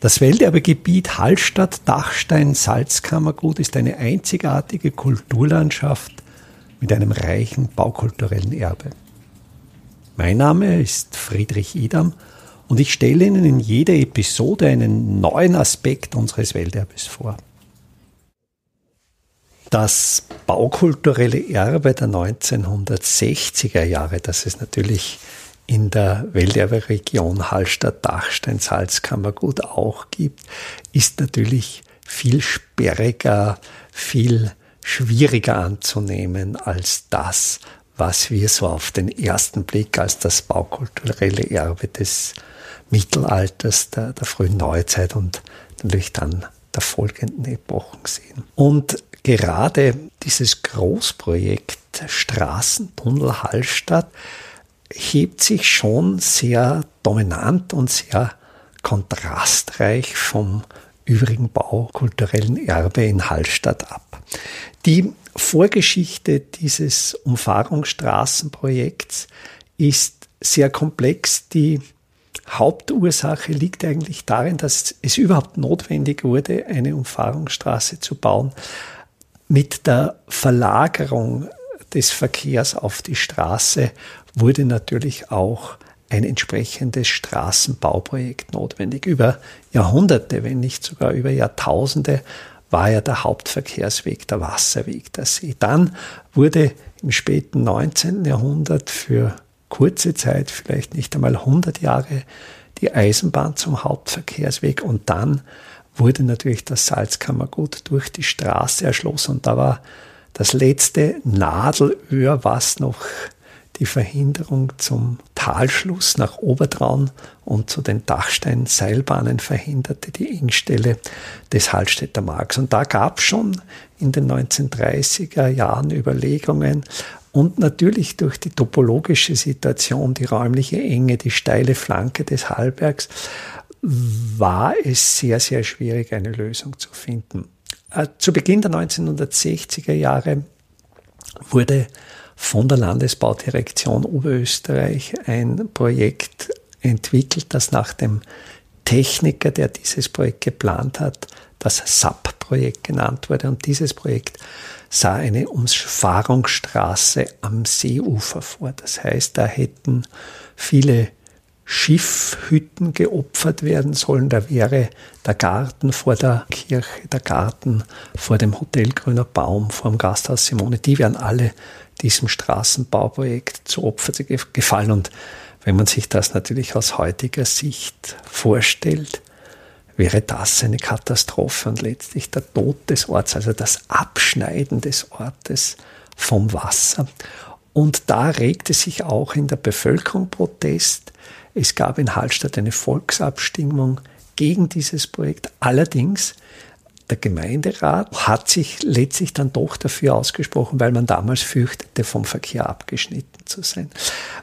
Das Welterbegebiet Hallstatt-Dachstein-Salzkammergut ist eine einzigartige Kulturlandschaft mit einem reichen baukulturellen Erbe. Mein Name ist Friedrich Idam und ich stelle Ihnen in jeder Episode einen neuen Aspekt unseres Welterbes vor. Das baukulturelle Erbe der 1960er Jahre, das es natürlich in der Welterbe-Region Hallstatt-Dachstein-Salzkammergut auch gibt, ist natürlich viel sperriger, viel schwieriger anzunehmen als das, was wir so auf den ersten Blick als das baukulturelle Erbe des Mittelalters, der, der frühen Neuzeit und natürlich dann der folgenden Epochen sehen. Und gerade dieses Großprojekt Straßentunnel Hallstatt hebt sich schon sehr dominant und sehr kontrastreich vom übrigen baukulturellen Erbe in Hallstatt ab. Die Vorgeschichte dieses Umfahrungsstraßenprojekts ist sehr komplex. Die Hauptursache liegt eigentlich darin, dass es überhaupt notwendig wurde, eine Umfahrungsstraße zu bauen. Mit der Verlagerung des Verkehrs auf die Straße wurde natürlich auch ein entsprechendes Straßenbauprojekt notwendig. Über Jahrhunderte, wenn nicht sogar über Jahrtausende, war ja der Hauptverkehrsweg der Wasserweg, der See. Dann wurde im späten 19. Jahrhundert für kurze Zeit, vielleicht nicht einmal 100 Jahre, die Eisenbahn zum Hauptverkehrsweg und dann wurde natürlich das Salzkammergut durch die Straße erschlossen und da war das letzte Nadelöhr, was noch die Verhinderung zum Talschluss nach Obertraun und zu den Dachsteinseilbahnen verhinderte, die Engstelle des Hallstätter Marks. Und da gab es schon in den 1930er Jahren Überlegungen und natürlich durch die topologische Situation, die räumliche Enge, die steile Flanke des Hallbergs, war es sehr, sehr schwierig, eine Lösung zu finden. Äh, zu Beginn der 1960er Jahre wurde von der Landesbaudirektion Oberösterreich ein Projekt entwickelt, das nach dem Techniker, der dieses Projekt geplant hat, das SAP-Projekt genannt wurde. Und dieses Projekt sah eine Umfahrungsstraße am Seeufer vor. Das heißt, da hätten viele Schiffhütten geopfert werden sollen. Da wäre der Garten vor der Kirche, der Garten vor dem Hotel Grüner Baum, vor dem Gasthaus Simone, die wären alle diesem Straßenbauprojekt zu Opfer gefallen. Und wenn man sich das natürlich aus heutiger Sicht vorstellt, wäre das eine Katastrophe und letztlich der Tod des Orts, also das Abschneiden des Ortes vom Wasser. Und da regte sich auch in der Bevölkerung Protest. Es gab in Hallstatt eine Volksabstimmung gegen dieses Projekt. Allerdings der Gemeinderat hat sich letztlich dann doch dafür ausgesprochen, weil man damals fürchtete, vom Verkehr abgeschnitten zu sein.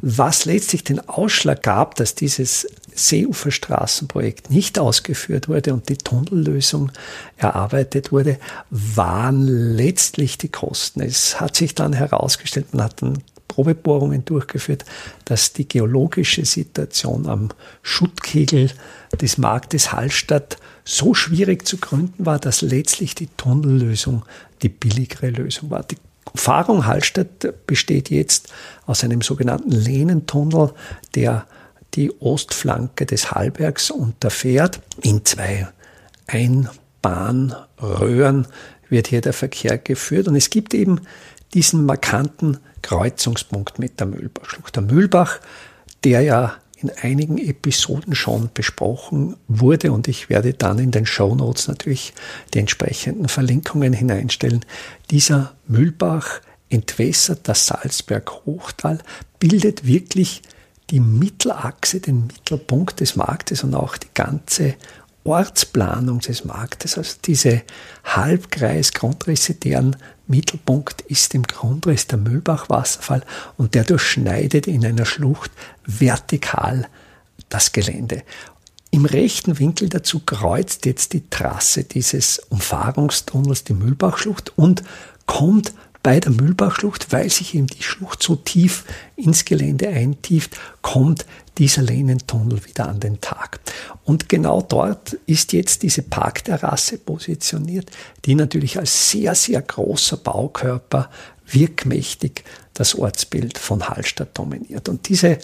Was letztlich den Ausschlag gab, dass dieses Seeuferstraßenprojekt nicht ausgeführt wurde und die Tunnellösung erarbeitet wurde, waren letztlich die Kosten. Es hat sich dann herausgestellt, man hat dann Probebohrungen durchgeführt, dass die geologische Situation am Schuttkegel des Marktes Hallstatt so schwierig zu gründen war, dass letztlich die Tunnellösung die billigere Lösung war. Die Fahrung Hallstatt besteht jetzt aus einem sogenannten Lehnentunnel, der die Ostflanke des Hallbergs unterfährt. In zwei Einbahnröhren wird hier der Verkehr geführt und es gibt eben diesen markanten Kreuzungspunkt mit der Mühlbachschlucht. Der Mühlbach, der ja in einigen Episoden schon besprochen wurde und ich werde dann in den Show Notes natürlich die entsprechenden Verlinkungen hineinstellen. Dieser Mühlbach entwässert das Salzberg-Hochtal, bildet wirklich die Mittelachse, den Mittelpunkt des Marktes und auch die ganze Ortsplanung des Marktes, also diese Halbkreis-Grundrisse, deren Mittelpunkt ist im Grundriss der Mühlbach-Wasserfall und der durchschneidet in einer Schlucht vertikal das Gelände. Im rechten Winkel dazu kreuzt jetzt die Trasse dieses Umfahrungstunnels die Mühlbachschlucht und kommt bei der Mühlbachschlucht, weil sich eben die Schlucht so tief ins Gelände eintieft, kommt dieser Lehnentunnel wieder an den Tag. Und genau dort ist jetzt diese Parkterrasse positioniert, die natürlich als sehr, sehr großer Baukörper wirkmächtig das Ortsbild von Hallstatt dominiert. Und diese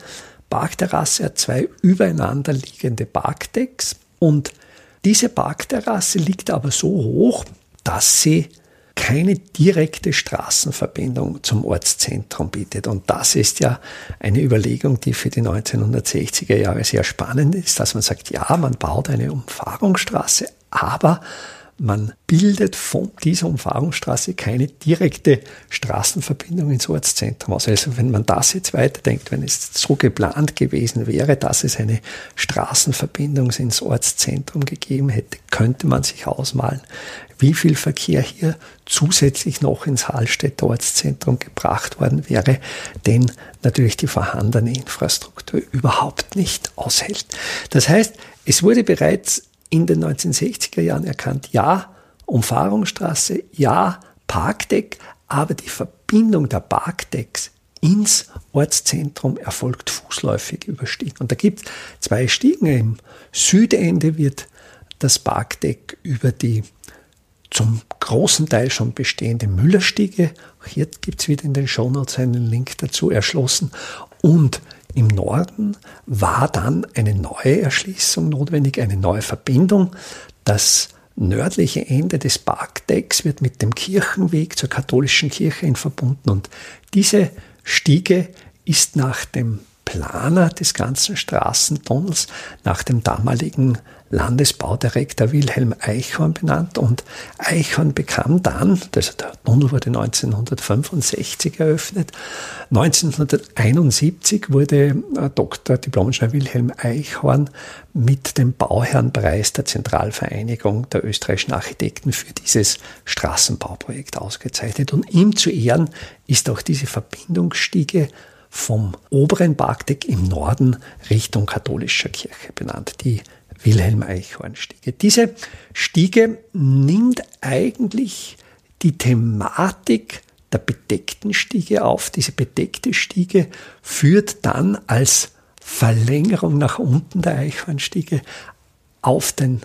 Parkterrasse hat zwei übereinander liegende Parkdecks und diese Parkterrasse liegt aber so hoch, dass sie keine direkte Straßenverbindung zum Ortszentrum bietet. Und das ist ja eine Überlegung, die für die 1960er Jahre sehr spannend ist, dass man sagt, ja, man baut eine Umfahrungsstraße, aber man bildet von dieser Umfahrungsstraße keine direkte Straßenverbindung ins Ortszentrum aus. Also wenn man das jetzt weiterdenkt, wenn es so geplant gewesen wäre, dass es eine Straßenverbindung ins Ortszentrum gegeben hätte, könnte man sich ausmalen, wie viel Verkehr hier zusätzlich noch ins Hallstätter Ortszentrum gebracht worden wäre, denn natürlich die vorhandene Infrastruktur überhaupt nicht aushält. Das heißt, es wurde bereits in den 1960er Jahren erkannt, ja, Umfahrungsstraße, ja, Parkdeck, aber die Verbindung der Parkdecks ins Ortszentrum erfolgt fußläufig über Stiegen. Und da gibt es zwei Stiegen. Im Südende wird das Parkdeck über die zum großen Teil schon bestehende Müllerstiege, auch hier gibt es wieder in den Shownotes einen Link dazu, erschlossen. Und im Norden war dann eine neue Erschließung notwendig, eine neue Verbindung. Das nördliche Ende des Parkdecks wird mit dem Kirchenweg zur katholischen Kirche in verbunden und diese Stiege ist nach dem Planer des ganzen Straßentunnels, nach dem damaligen Landesbaudirektor Wilhelm Eichhorn benannt und Eichhorn bekam dann, also der Tunnel wurde 1965 eröffnet, 1971 wurde äh, Dr. Diplomingenieur Wilhelm Eichhorn mit dem Bauherrenpreis der Zentralvereinigung der österreichischen Architekten für dieses Straßenbauprojekt ausgezeichnet und ihm zu Ehren ist auch diese Verbindungsstiege vom oberen Parkdeck im Norden Richtung katholischer Kirche benannt. Die Wilhelm Eichhorn-Stiege. Diese Stiege nimmt eigentlich die Thematik der bedeckten Stiege auf. Diese bedeckte Stiege führt dann als Verlängerung nach unten der Eichhornstiege auf den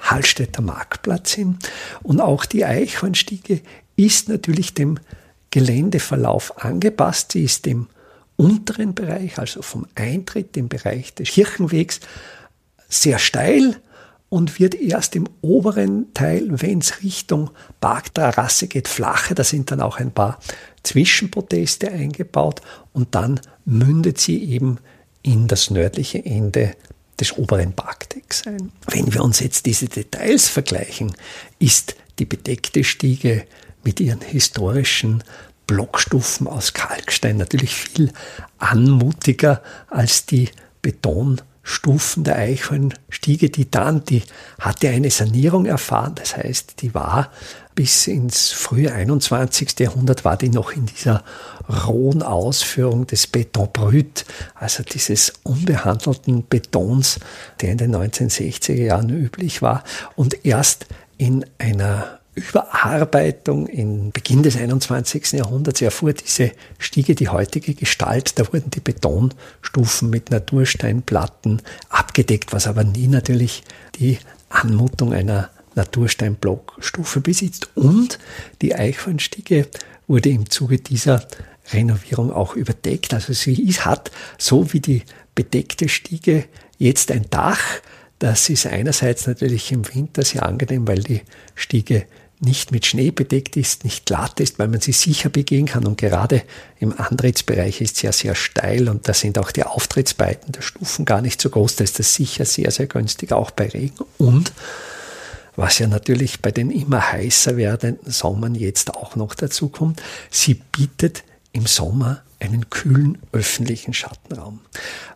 Hallstätter Marktplatz hin. Und auch die Eichhornstiege ist natürlich dem Geländeverlauf angepasst. Sie ist dem unteren Bereich, also vom Eintritt im Bereich des Kirchenwegs, sehr steil und wird erst im oberen Teil, wenn es Richtung Parkterrasse geht, flacher. Da sind dann auch ein paar Zwischenproteste eingebaut und dann mündet sie eben in das nördliche Ende des oberen Parkdecks ein. Wenn wir uns jetzt diese Details vergleichen, ist die bedeckte Stiege mit ihren historischen Blockstufen aus Kalkstein natürlich viel anmutiger als die Beton Stufen der Eichhornstiege, die dann, die hatte eine Sanierung erfahren. Das heißt, die war bis ins frühe 21. Jahrhundert war die noch in dieser rohen Ausführung des Betonbrüt, also dieses unbehandelten Betons, der in den 1960er Jahren üblich war. Und erst in einer Überarbeitung in Beginn des 21. Jahrhunderts erfuhr diese Stiege die heutige Gestalt. Da wurden die Betonstufen mit Natursteinplatten abgedeckt, was aber nie natürlich die Anmutung einer Natursteinblockstufe besitzt. Und die Eichhornstiege wurde im Zuge dieser Renovierung auch überdeckt. Also sie hat, so wie die bedeckte Stiege, jetzt ein Dach. Das ist einerseits natürlich im Winter sehr angenehm, weil die Stiege nicht mit Schnee bedeckt ist, nicht glatt ist, weil man sie sicher begehen kann. Und gerade im Antrittsbereich ist es ja sehr steil und da sind auch die Auftrittsbeiten der Stufen gar nicht so groß. Da ist das sicher sehr, sehr günstig, auch bei Regen. Und was ja natürlich bei den immer heißer werdenden Sommern jetzt auch noch dazu kommt, sie bietet im Sommer einen kühlen öffentlichen Schattenraum.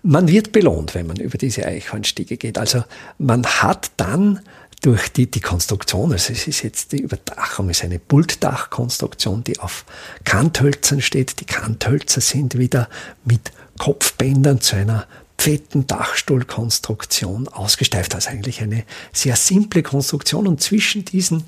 Man wird belohnt, wenn man über diese Eichhornstiege geht. Also man hat dann durch die, die Konstruktion, also es ist jetzt die Überdachung, ist eine Pultdachkonstruktion, die auf Kanthölzern steht. Die Kanthölzer sind wieder mit Kopfbändern zu einer fetten Dachstuhlkonstruktion ausgesteift. Also eigentlich eine sehr simple Konstruktion und zwischen diesen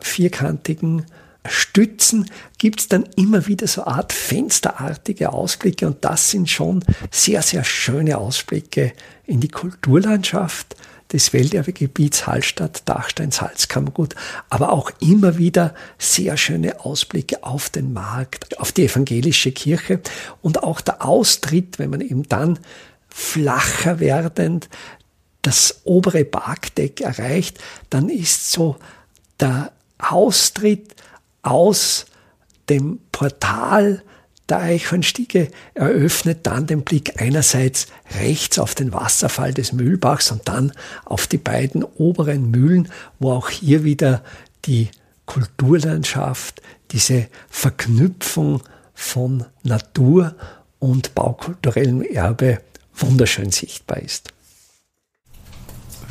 vierkantigen Stützen gibt es dann immer wieder so Art fensterartige Ausblicke und das sind schon sehr, sehr schöne Ausblicke in die Kulturlandschaft des Welterbegebiets Hallstatt, Dachstein, Salzkammergut, aber auch immer wieder sehr schöne Ausblicke auf den Markt, auf die evangelische Kirche und auch der Austritt, wenn man eben dann flacher werdend das obere Parkdeck erreicht, dann ist so der Austritt aus dem Portal der Eichhornstiege eröffnet dann den Blick einerseits rechts auf den Wasserfall des Mühlbachs und dann auf die beiden oberen Mühlen, wo auch hier wieder die Kulturlandschaft, diese Verknüpfung von Natur und baukulturellem Erbe wunderschön sichtbar ist.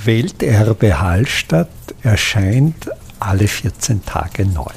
Welterbe Hallstatt erscheint alle 14 Tage neu.